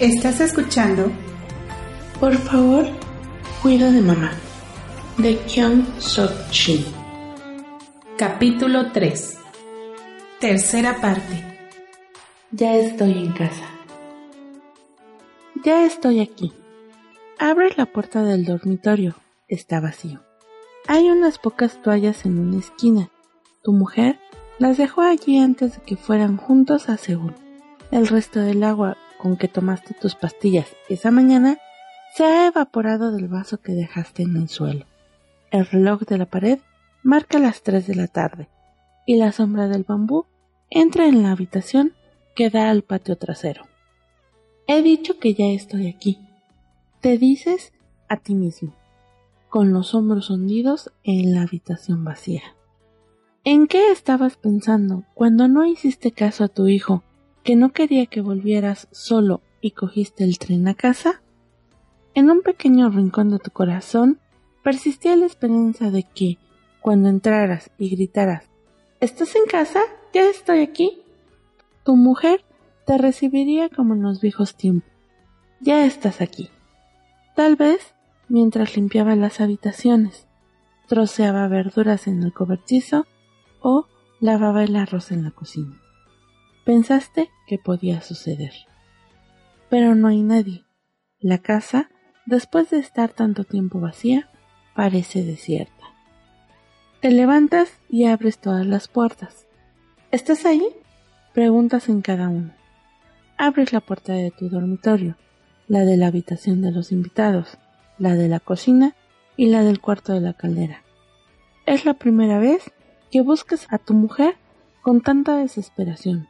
Estás escuchando Por favor, cuida de mamá, de Kyung Sok Shin. Capítulo 3 Tercera parte Ya estoy en casa. Ya estoy aquí. Abres la puerta del dormitorio. Está vacío. Hay unas pocas toallas en una esquina. Tu mujer las dejó allí antes de que fueran juntos a Seúl. El resto del agua con que tomaste tus pastillas esa mañana se ha evaporado del vaso que dejaste en el suelo. El reloj de la pared marca las tres de la tarde y la sombra del bambú entra en la habitación que da al patio trasero. He dicho que ya estoy aquí. Te dices a ti mismo, con los hombros hundidos en la habitación vacía. ¿En qué estabas pensando cuando no hiciste caso a tu hijo que no quería que volvieras solo y cogiste el tren a casa? En un pequeño rincón de tu corazón persistía la esperanza de que, cuando entraras y gritaras ¿Estás en casa? Ya estoy aquí. Tu mujer te recibiría como en los viejos tiempos. Ya estás aquí. Tal vez mientras limpiaba las habitaciones, troceaba verduras en el cobertizo o lavaba el arroz en la cocina. Pensaste que podía suceder. Pero no hay nadie. La casa, después de estar tanto tiempo vacía, parece desierta. Te levantas y abres todas las puertas. ¿Estás ahí? Preguntas en cada una. Abres la puerta de tu dormitorio, la de la habitación de los invitados, la de la cocina y la del cuarto de la caldera. Es la primera vez que buscas a tu mujer con tanta desesperación.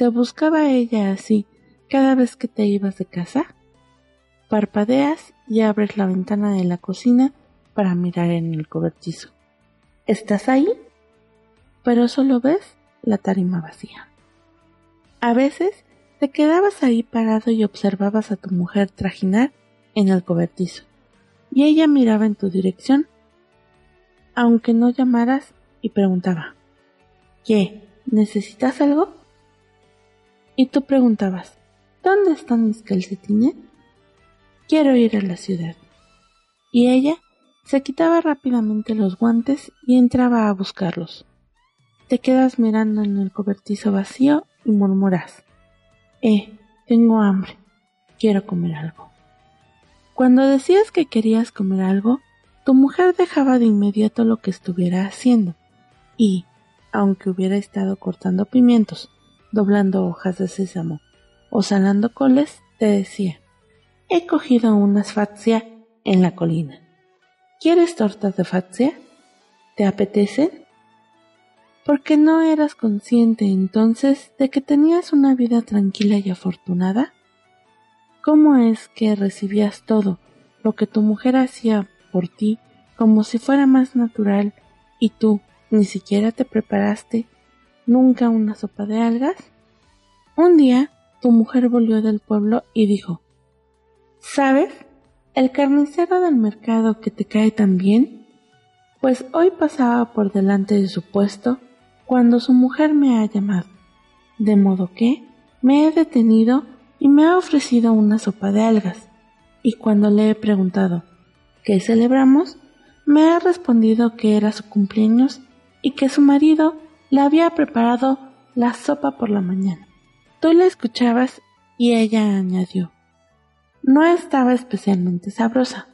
¿Te buscaba ella así cada vez que te ibas de casa? Parpadeas y abres la ventana de la cocina para mirar en el cobertizo. ¿Estás ahí? Pero solo ves la tarima vacía. A veces te quedabas ahí parado y observabas a tu mujer trajinar en el cobertizo, y ella miraba en tu dirección, aunque no llamaras, y preguntaba, ¿Qué? ¿Necesitas algo? Y tú preguntabas, ¿dónde están mis calcetines? Quiero ir a la ciudad. Y ella se quitaba rápidamente los guantes y entraba a buscarlos. Te quedas mirando en el cobertizo vacío y murmuras, Eh, tengo hambre, quiero comer algo. Cuando decías que querías comer algo, tu mujer dejaba de inmediato lo que estuviera haciendo y, aunque hubiera estado cortando pimientos, doblando hojas de sésamo o salando coles, te decía, he cogido unas fatzia en la colina. ¿Quieres tortas de fatzia? ¿Te apetecen? Porque no eras consciente entonces de que tenías una vida tranquila y afortunada? ¿Cómo es que recibías todo lo que tu mujer hacía por ti como si fuera más natural y tú ni siquiera te preparaste nunca una sopa de algas? Un día tu mujer volvió del pueblo y dijo, ¿Sabes? el carnicero del mercado que te cae tan bien, pues hoy pasaba por delante de su puesto cuando su mujer me ha llamado, de modo que me he detenido y me ha ofrecido una sopa de algas, y cuando le he preguntado ¿qué celebramos? me ha respondido que era su cumpleaños y que su marido le había preparado la sopa por la mañana. Tú la escuchabas y ella añadió no estaba especialmente sabrosa,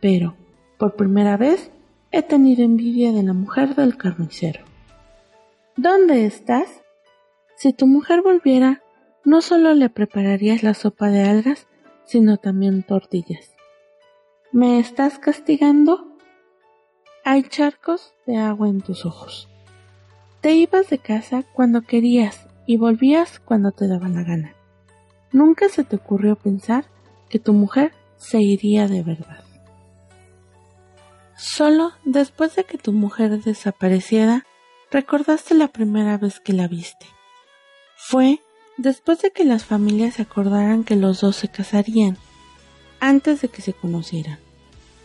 pero por primera vez he tenido envidia de la mujer del carnicero. ¿Dónde estás? Si tu mujer volviera, no solo le prepararías la sopa de algas, sino también tortillas. ¿Me estás castigando? Hay charcos de agua en tus ojos. Te ibas de casa cuando querías y volvías cuando te daba la gana. Nunca se te ocurrió pensar que tu mujer se iría de verdad. Solo después de que tu mujer desapareciera, recordaste la primera vez que la viste. Fue después de que las familias se acordaran que los dos se casarían, antes de que se conocieran.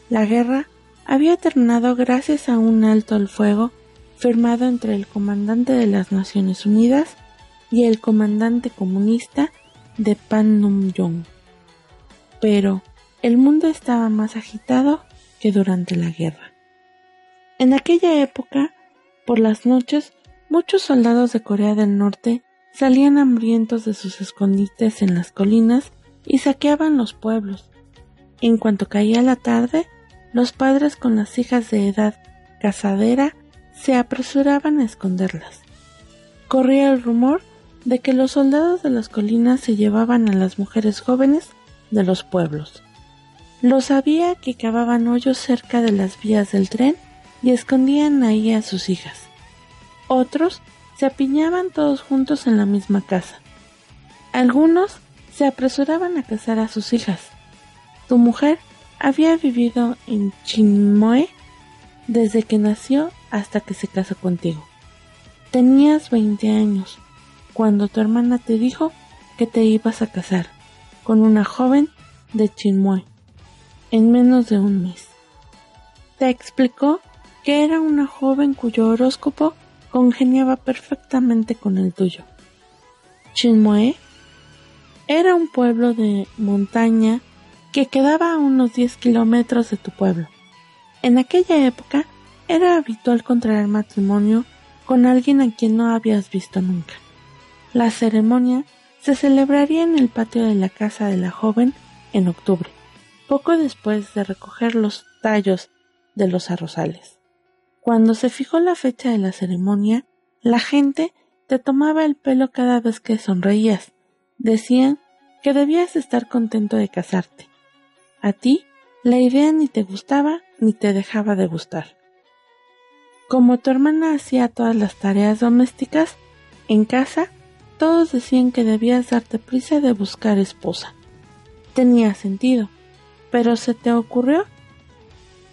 La guerra había terminado gracias a un alto al fuego firmado entre el comandante de las Naciones Unidas y el comandante comunista de Panmunjom. Pero el mundo estaba más agitado que durante la guerra. En aquella época, por las noches, muchos soldados de Corea del Norte salían hambrientos de sus escondites en las colinas y saqueaban los pueblos. En cuanto caía la tarde, los padres con las hijas de edad casadera se apresuraban a esconderlas. Corría el rumor de que los soldados de las colinas se llevaban a las mujeres jóvenes de los pueblos. Lo sabía que cavaban hoyos cerca de las vías del tren y escondían ahí a sus hijas. Otros se apiñaban todos juntos en la misma casa. Algunos se apresuraban a casar a sus hijas. Tu mujer había vivido en Chinmoe desde que nació hasta que se casó contigo. Tenías 20 años cuando tu hermana te dijo que te ibas a casar con una joven de Chinmoe en menos de un mes. Te explicó que era una joven cuyo horóscopo congeniaba perfectamente con el tuyo. Chinmoe era un pueblo de montaña que quedaba a unos 10 kilómetros de tu pueblo. En aquella época era habitual contraer matrimonio con alguien a quien no habías visto nunca. La ceremonia se celebraría en el patio de la casa de la joven en octubre, poco después de recoger los tallos de los arrozales. Cuando se fijó la fecha de la ceremonia, la gente te tomaba el pelo cada vez que sonreías. Decían que debías estar contento de casarte. A ti, la idea ni te gustaba ni te dejaba de gustar. Como tu hermana hacía todas las tareas domésticas, en casa todos decían que debías darte prisa de buscar esposa. Tenía sentido, pero se te ocurrió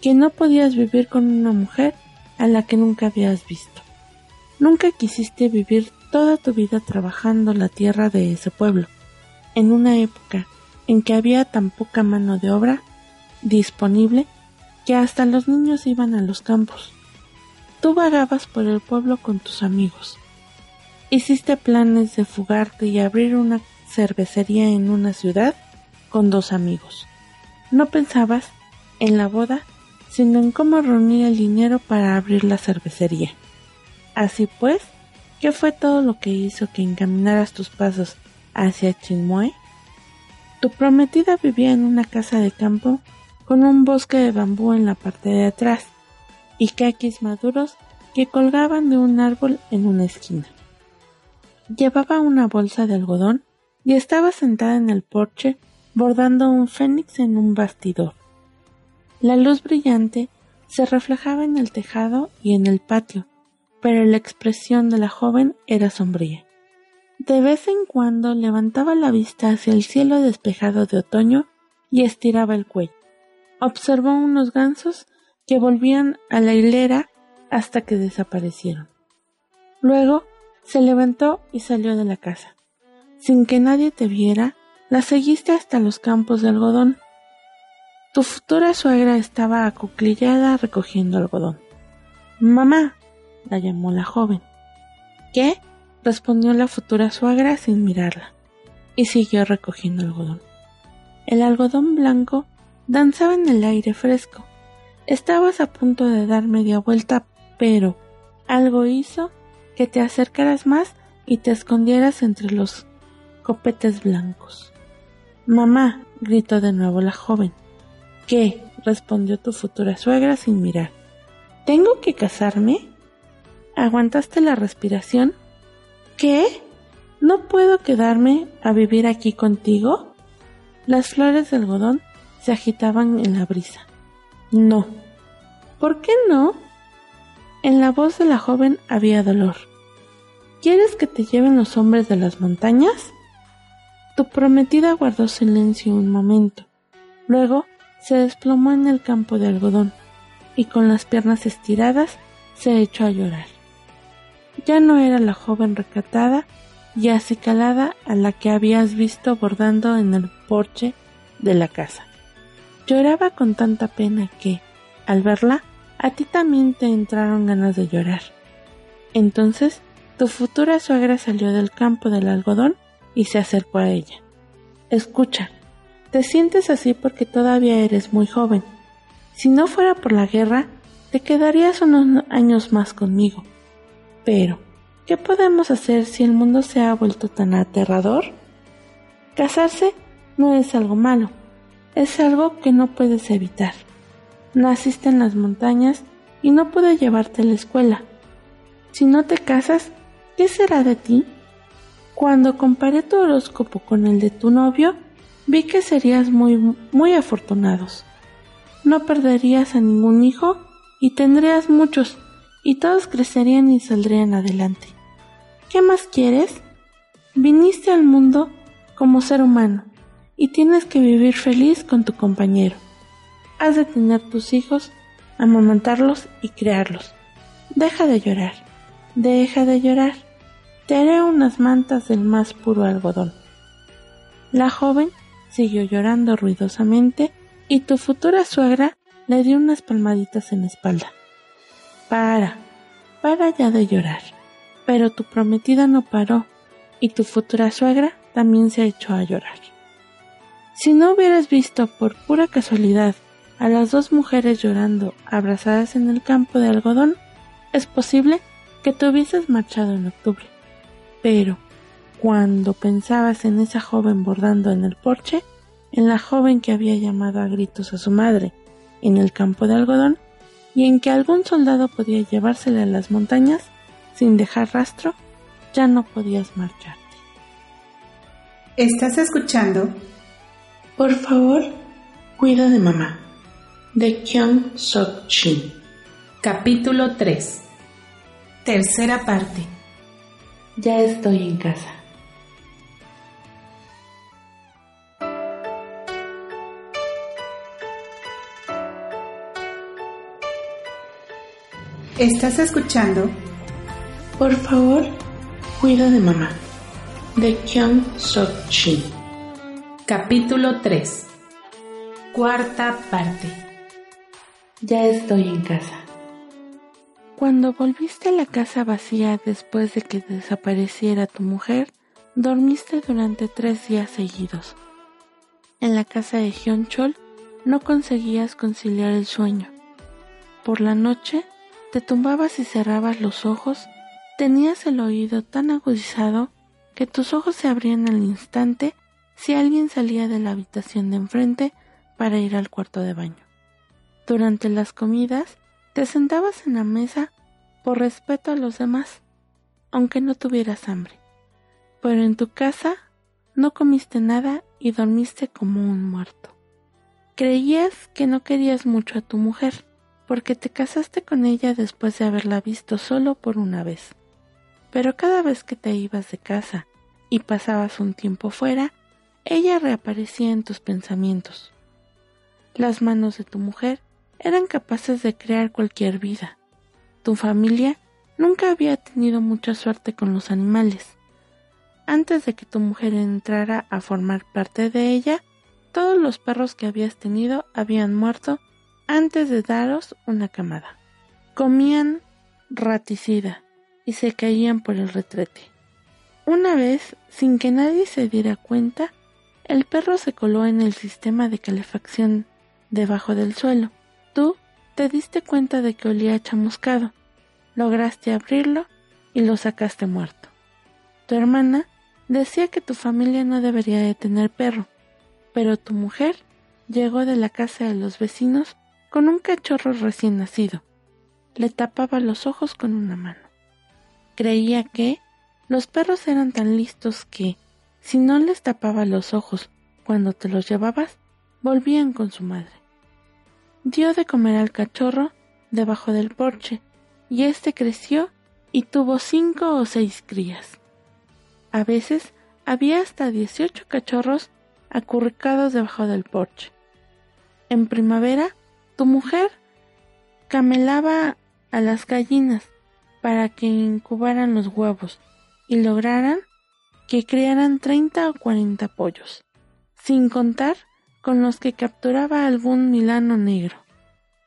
que no podías vivir con una mujer a la que nunca habías visto. Nunca quisiste vivir toda tu vida trabajando la tierra de ese pueblo, en una época en que había tan poca mano de obra disponible que hasta los niños iban a los campos. Tú vagabas por el pueblo con tus amigos. Hiciste planes de fugarte y abrir una cervecería en una ciudad con dos amigos. No pensabas en la boda, sino en cómo reunir el dinero para abrir la cervecería. Así pues, ¿qué fue todo lo que hizo que encaminaras tus pasos hacia Chinmoe? Tu prometida vivía en una casa de campo con un bosque de bambú en la parte de atrás y caquis maduros que colgaban de un árbol en una esquina. Llevaba una bolsa de algodón y estaba sentada en el porche bordando un fénix en un bastidor. La luz brillante se reflejaba en el tejado y en el patio, pero la expresión de la joven era sombría. De vez en cuando levantaba la vista hacia el cielo despejado de otoño y estiraba el cuello. Observó unos gansos que volvían a la hilera hasta que desaparecieron. Luego se levantó y salió de la casa. Sin que nadie te viera, la seguiste hasta los campos de algodón. Tu futura suegra estaba acuclillada recogiendo algodón. Mamá, la llamó la joven. ¿Qué? respondió la futura suegra sin mirarla, y siguió recogiendo algodón. El algodón blanco danzaba en el aire fresco. Estabas a punto de dar media vuelta, pero algo hizo que te acercaras más y te escondieras entre los copetes blancos. Mamá, gritó de nuevo la joven. ¿Qué? respondió tu futura suegra sin mirar. ¿Tengo que casarme? ¿Aguantaste la respiración? ¿Qué? ¿No puedo quedarme a vivir aquí contigo? Las flores de algodón se agitaban en la brisa. No. ¿Por qué no? En la voz de la joven había dolor. ¿Quieres que te lleven los hombres de las montañas? Tu prometida guardó silencio un momento. Luego se desplomó en el campo de algodón y con las piernas estiradas se echó a llorar. Ya no era la joven recatada y acicalada a la que habías visto bordando en el porche de la casa. Lloraba con tanta pena que, al verla, a ti también te entraron ganas de llorar. Entonces, tu futura suegra salió del campo del algodón y se acercó a ella. Escucha, te sientes así porque todavía eres muy joven. Si no fuera por la guerra, te quedarías unos años más conmigo. Pero, ¿qué podemos hacer si el mundo se ha vuelto tan aterrador? Casarse no es algo malo, es algo que no puedes evitar. Naciste en las montañas y no pude llevarte a la escuela. Si no te casas, ¿qué será de ti? Cuando comparé tu horóscopo con el de tu novio, vi que serías muy, muy afortunados. No perderías a ningún hijo y tendrías muchos, y todos crecerían y saldrían adelante. ¿Qué más quieres? Viniste al mundo como ser humano y tienes que vivir feliz con tu compañero. Has de tener tus hijos, amamantarlos y criarlos. Deja de llorar, deja de llorar. Te haré unas mantas del más puro algodón. La joven siguió llorando ruidosamente y tu futura suegra le dio unas palmaditas en la espalda. Para, para ya de llorar. Pero tu prometida no paró y tu futura suegra también se echó a llorar. Si no hubieras visto por pura casualidad a las dos mujeres llorando abrazadas en el campo de algodón, es posible que te hubieses marchado en octubre. Pero, cuando pensabas en esa joven bordando en el porche, en la joven que había llamado a gritos a su madre en el campo de algodón, y en que algún soldado podía llevársela a las montañas sin dejar rastro, ya no podías marcharte. ¿Estás escuchando? Por favor, cuida de mamá. De Kyung Sok Shin. Capítulo 3. Tercera parte. Ya estoy en casa. ¿Estás escuchando? Por favor, cuida de mamá. De Kyung Sok Shin. Capítulo 3. Cuarta parte. Ya estoy en casa. Cuando volviste a la casa vacía después de que desapareciera tu mujer, dormiste durante tres días seguidos. En la casa de Hyunchol no conseguías conciliar el sueño. Por la noche te tumbabas y cerrabas los ojos, tenías el oído tan agudizado que tus ojos se abrían al instante si alguien salía de la habitación de enfrente para ir al cuarto de baño. Durante las comidas te sentabas en la mesa por respeto a los demás, aunque no tuvieras hambre. Pero en tu casa no comiste nada y dormiste como un muerto. Creías que no querías mucho a tu mujer, porque te casaste con ella después de haberla visto solo por una vez. Pero cada vez que te ibas de casa y pasabas un tiempo fuera, ella reaparecía en tus pensamientos. Las manos de tu mujer eran capaces de crear cualquier vida. Tu familia nunca había tenido mucha suerte con los animales. Antes de que tu mujer entrara a formar parte de ella, todos los perros que habías tenido habían muerto antes de daros una camada. Comían raticida y se caían por el retrete. Una vez, sin que nadie se diera cuenta, el perro se coló en el sistema de calefacción debajo del suelo. Tú te diste cuenta de que olía chamuscado. Lograste abrirlo y lo sacaste muerto. Tu hermana decía que tu familia no debería de tener perro, pero tu mujer llegó de la casa de los vecinos con un cachorro recién nacido. Le tapaba los ojos con una mano. Creía que los perros eran tan listos que, si no les tapaba los ojos cuando te los llevabas, volvían con su madre. Dio de comer al cachorro debajo del porche y éste creció y tuvo cinco o seis crías. A veces había hasta dieciocho cachorros acurrucados debajo del porche. En primavera, tu mujer camelaba a las gallinas para que incubaran los huevos y lograran que criaran treinta o cuarenta pollos, sin contar con los que capturaba algún milano negro.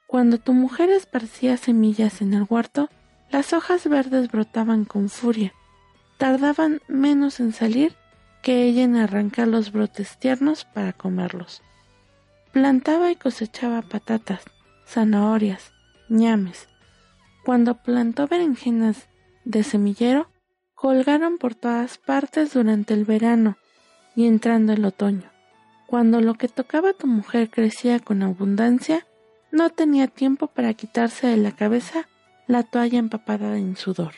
Cuando tu mujer esparcía semillas en el huerto, las hojas verdes brotaban con furia. Tardaban menos en salir que ella en arrancar los brotes tiernos para comerlos. Plantaba y cosechaba patatas, zanahorias, ñames. Cuando plantó berenjenas de semillero, colgaron por todas partes durante el verano y entrando el otoño. Cuando lo que tocaba a tu mujer crecía con abundancia, no tenía tiempo para quitarse de la cabeza la toalla empapada en sudor.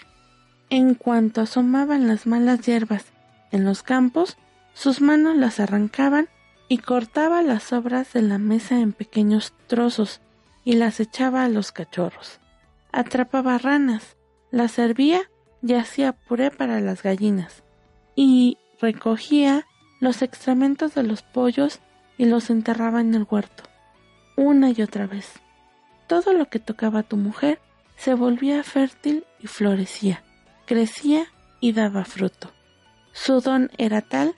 En cuanto asomaban las malas hierbas en los campos, sus manos las arrancaban y cortaba las sobras de la mesa en pequeños trozos y las echaba a los cachorros. Atrapaba ranas, las servía y hacía puré para las gallinas, y recogía los excrementos de los pollos y los enterraba en el huerto, una y otra vez. Todo lo que tocaba a tu mujer se volvía fértil y florecía, crecía y daba fruto. Su don era tal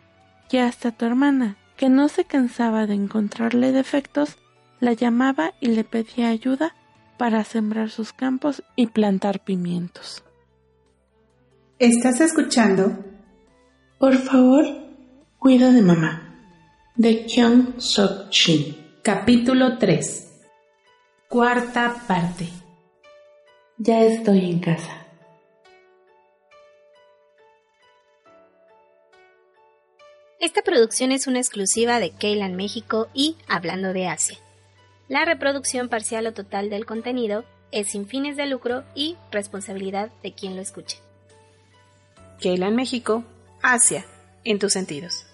que hasta tu hermana, que no se cansaba de encontrarle defectos, la llamaba y le pedía ayuda para sembrar sus campos y plantar pimientos. ¿Estás escuchando? Por favor, cuida de mamá. De Kyung Sok Shin. Capítulo 3. Cuarta parte. Ya estoy en casa. Esta producción es una exclusiva de Keylan México y Hablando de Asia. La reproducción parcial o total del contenido es sin fines de lucro y responsabilidad de quien lo escuche. Keylan México, Asia, en tus sentidos.